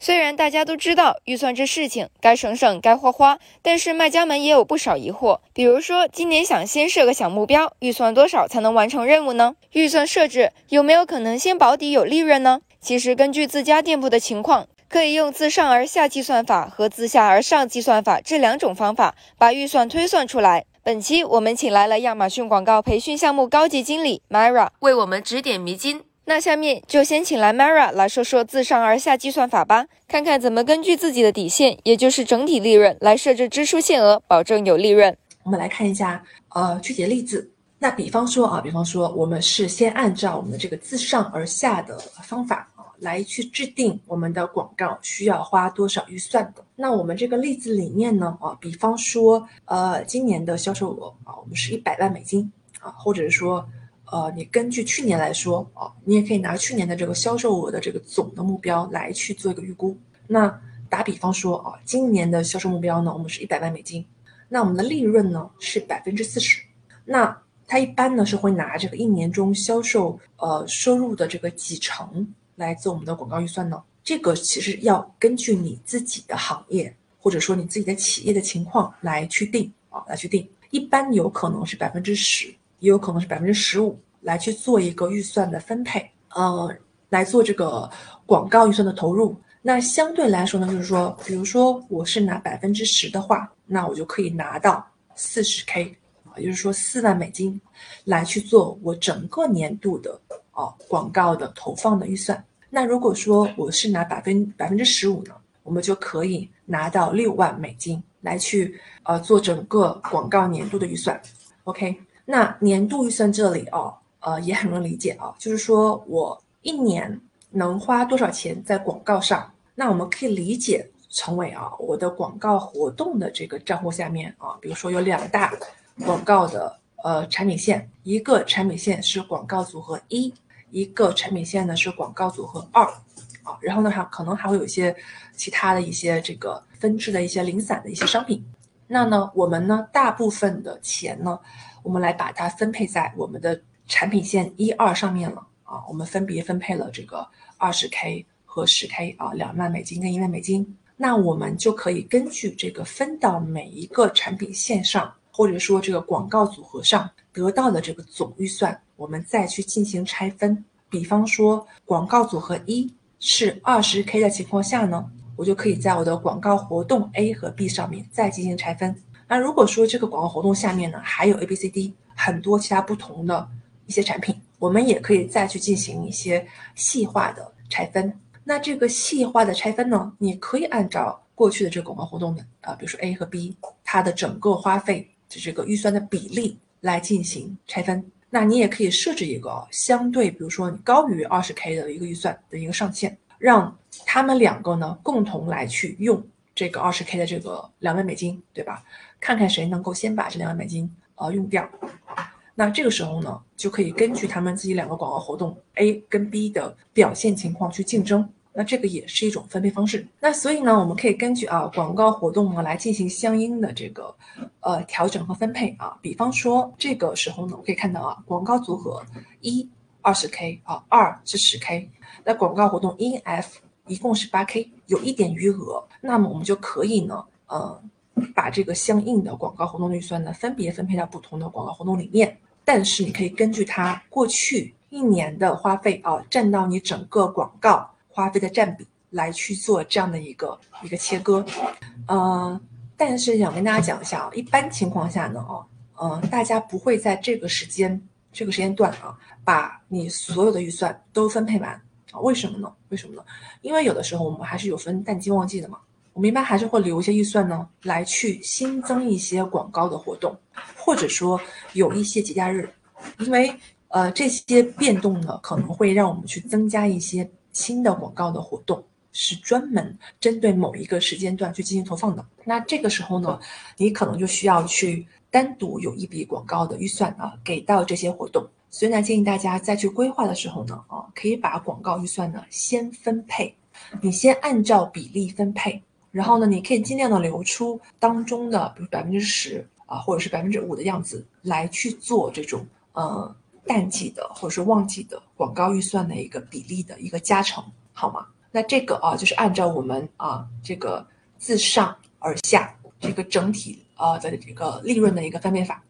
虽然大家都知道预算这事情该省省该花花，但是卖家们也有不少疑惑。比如说，今年想先设个小目标，预算多少才能完成任务呢？预算设置有没有可能先保底有利润呢？其实根据自家店铺的情况，可以用自上而下计算法和自下而上计算法这两种方法把预算推算出来。本期我们请来了亚马逊广告培训项目高级经理 Myra 为我们指点迷津。那下面就先请来 Mara 来说说自上而下计算法吧，看看怎么根据自己的底线，也就是整体利润来设置支出限额，保证有利润。我们来看一下，呃，具体的例子。那比方说啊，比方说我们是先按照我们的这个自上而下的方法啊，来去制定我们的广告需要花多少预算的。那我们这个例子里面呢，啊，比方说，呃，今年的销售额啊，我们是一百万美金啊，或者是说。呃，你根据去年来说啊，你也可以拿去年的这个销售额的这个总的目标来去做一个预估。那打比方说啊，今年的销售目标呢，我们是一百万美金，那我们的利润呢是百分之四十。那它一般呢是会拿这个一年中销售呃收入的这个几成来做我们的广告预算呢？这个其实要根据你自己的行业或者说你自己的企业的情况来去定啊，来去定。一般有可能是百分之十。也有可能是百分之十五来去做一个预算的分配，呃，来做这个广告预算的投入。那相对来说呢，就是说，比如说我是拿百分之十的话，那我就可以拿到四十 K，也就是说四万美金来去做我整个年度的哦广告的投放的预算。那如果说我是拿百分百分之十五呢，我们就可以拿到六万美金来去呃做整个广告年度的预算。OK。那年度预算这里哦，呃，也很容易理解啊，就是说我一年能花多少钱在广告上？那我们可以理解成为啊，我的广告活动的这个账户下面啊，比如说有两大广告的呃产品线，一个产品线是广告组合一，一个产品线呢是广告组合二，啊，然后呢还可能还会有一些其他的一些这个分支的一些零散的一些商品。那呢，我们呢大部分的钱呢。我们来把它分配在我们的产品线一二上面了啊，我们分别分配了这个二十 K 和十 K 啊，两万美金跟一万美金。那我们就可以根据这个分到每一个产品线上，或者说这个广告组合上得到的这个总预算，我们再去进行拆分。比方说，广告组合一是二十 K 的情况下呢，我就可以在我的广告活动 A 和 B 上面再进行拆分。那如果说这个广告活动下面呢，还有 A、B、C、D 很多其他不同的一些产品，我们也可以再去进行一些细化的拆分。那这个细化的拆分呢，你可以按照过去的这个广告活动的啊，比如说 A 和 B 它的整个花费的这个预算的比例来进行拆分。那你也可以设置一个相对，比如说你高于二十 K 的一个预算的一个上限，让他们两个呢共同来去用这个二十 K 的这个两万美金，对吧？看看谁能够先把这两万美金呃用掉，那这个时候呢，就可以根据他们自己两个广告活动 A 跟 B 的表现情况去竞争，那这个也是一种分配方式。那所以呢，我们可以根据啊广告活动呢来进行相应的这个呃调整和分配啊。比方说这个时候呢，我可以看到啊广告组合一二十 K 啊二是十 K，那广告活动 E F 一共是八 K，有一点余额，那么我们就可以呢呃。把这个相应的广告活动预算呢，分别分配到不同的广告活动里面。但是你可以根据它过去一年的花费啊，占到你整个广告花费的占比来去做这样的一个一个切割。嗯，但是想跟大家讲一下啊，一般情况下呢，哦，嗯，大家不会在这个时间这个时间段啊，把你所有的预算都分配完啊？为什么呢？为什么呢？因为有的时候我们还是有分淡季旺季的嘛。我们一般还是会留一些预算呢，来去新增一些广告的活动，或者说有一些节假日，因为呃这些变动呢，可能会让我们去增加一些新的广告的活动，是专门针对某一个时间段去进行投放的。那这个时候呢，你可能就需要去单独有一笔广告的预算啊，给到这些活动。所以呢，建议大家在去规划的时候呢，啊，可以把广告预算呢先分配，你先按照比例分配。然后呢，你可以尽量的留出当中的，比如百分之十啊，或者是百分之五的样子，来去做这种呃淡季的或者是旺季的广告预算的一个比例的一个加成，好吗？那这个啊，就是按照我们啊这个自上而下这个整体啊的这个利润的一个分配法。